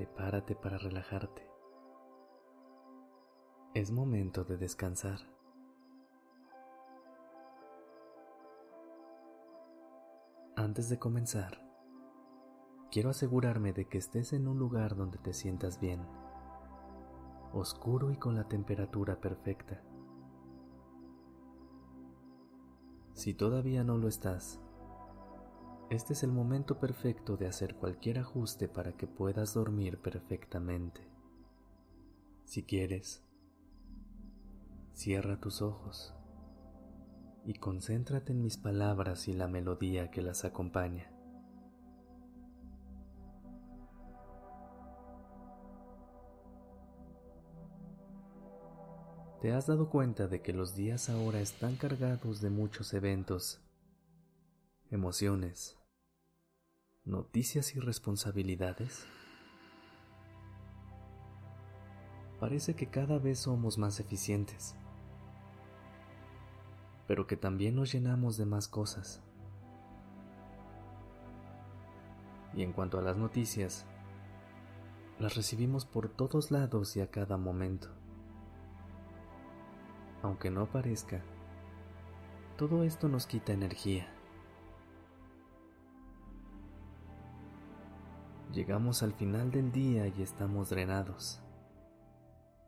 Prepárate para relajarte. Es momento de descansar. Antes de comenzar, quiero asegurarme de que estés en un lugar donde te sientas bien, oscuro y con la temperatura perfecta. Si todavía no lo estás, este es el momento perfecto de hacer cualquier ajuste para que puedas dormir perfectamente. Si quieres, cierra tus ojos y concéntrate en mis palabras y la melodía que las acompaña. ¿Te has dado cuenta de que los días ahora están cargados de muchos eventos, emociones, noticias y responsabilidades? Parece que cada vez somos más eficientes, pero que también nos llenamos de más cosas. Y en cuanto a las noticias, las recibimos por todos lados y a cada momento. Aunque no parezca, todo esto nos quita energía. Llegamos al final del día y estamos drenados.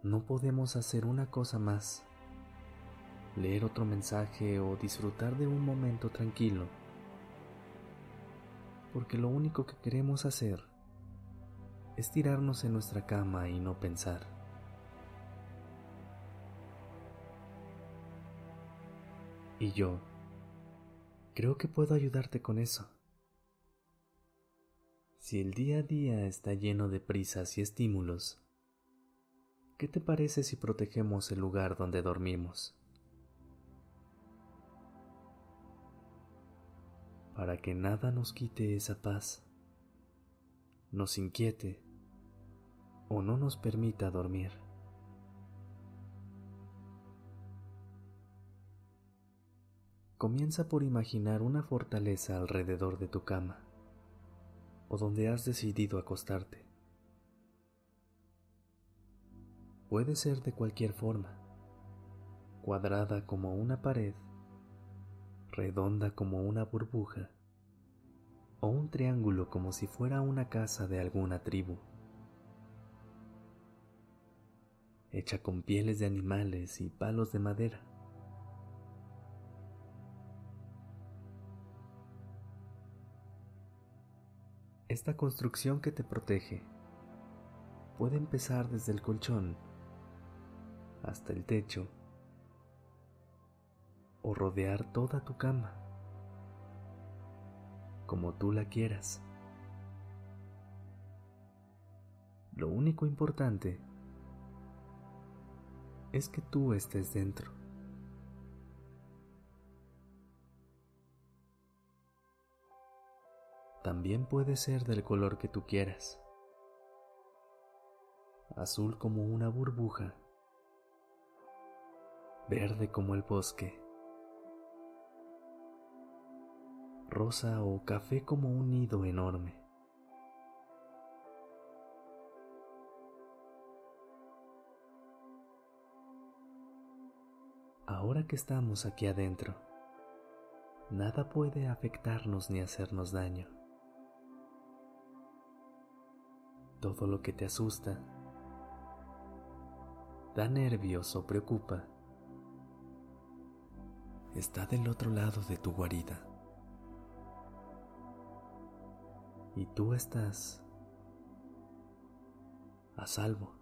No podemos hacer una cosa más, leer otro mensaje o disfrutar de un momento tranquilo, porque lo único que queremos hacer es tirarnos en nuestra cama y no pensar. Y yo creo que puedo ayudarte con eso. Si el día a día está lleno de prisas y estímulos, ¿qué te parece si protegemos el lugar donde dormimos? Para que nada nos quite esa paz, nos inquiete o no nos permita dormir. Comienza por imaginar una fortaleza alrededor de tu cama o donde has decidido acostarte. Puede ser de cualquier forma, cuadrada como una pared, redonda como una burbuja, o un triángulo como si fuera una casa de alguna tribu, hecha con pieles de animales y palos de madera. Esta construcción que te protege puede empezar desde el colchón hasta el techo o rodear toda tu cama, como tú la quieras. Lo único importante es que tú estés dentro. También puede ser del color que tú quieras. Azul como una burbuja, verde como el bosque, rosa o café como un nido enorme. Ahora que estamos aquí adentro, nada puede afectarnos ni hacernos daño. Todo lo que te asusta, da nervios o preocupa, está del otro lado de tu guarida. Y tú estás a salvo.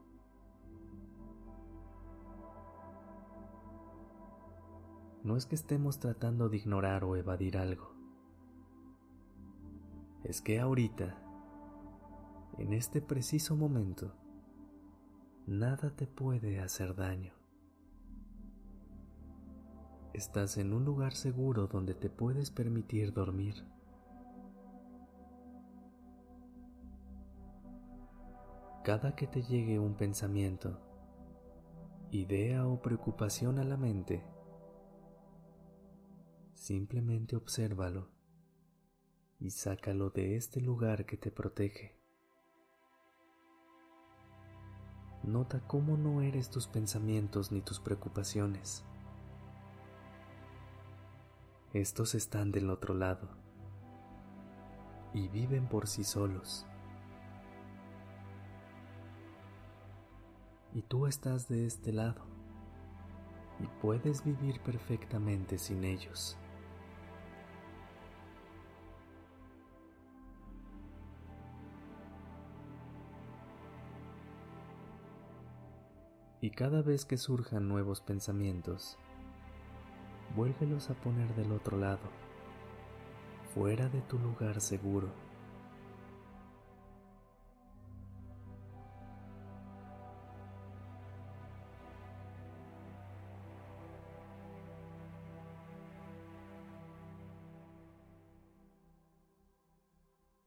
No es que estemos tratando de ignorar o evadir algo. Es que ahorita En este preciso momento, nada te puede hacer daño. Estás en un lugar seguro donde te puedes permitir dormir. Cada que te llegue un pensamiento, idea o preocupación a la mente, simplemente obsérvalo y sácalo de este lugar que te protege. Nota cómo no eres tus pensamientos ni tus preocupaciones. Estos están del otro lado y viven por sí solos. y tú estás de este lado y puedes vivir perfectamente sin ellos. Y cada vez que surjan nuevos pensamientos, vuélvelos a poner del otro lado, fuera de tu lugar seguro.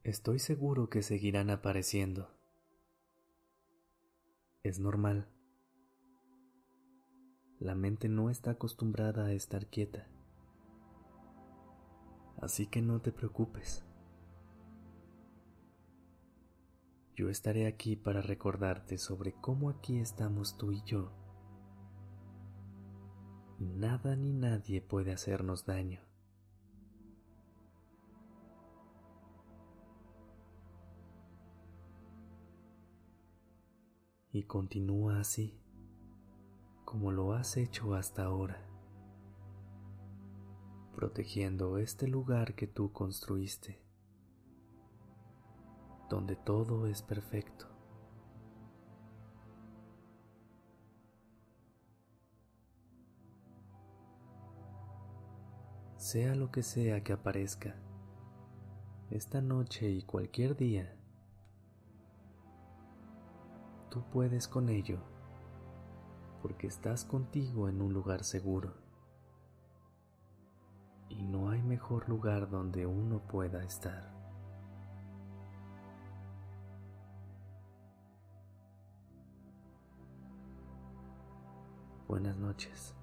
Estoy seguro que seguirán apareciendo. Es normal. La mente no está acostumbrada a estar quieta. Así que no te preocupes. Yo estaré aquí para recordarte sobre cómo aquí estamos tú y yo. Nada ni nadie puede hacernos daño. y continúa así, como lo has hecho hasta ahora, protegiendo este lugar que tú construiste, donde todo es perfecto. Sea lo que sea que aparezca, esta noche y cualquier día, tú puedes con ello, porque estás contigo en un lugar seguro. Y no hay mejor lugar donde uno pueda estar. Buenas noches.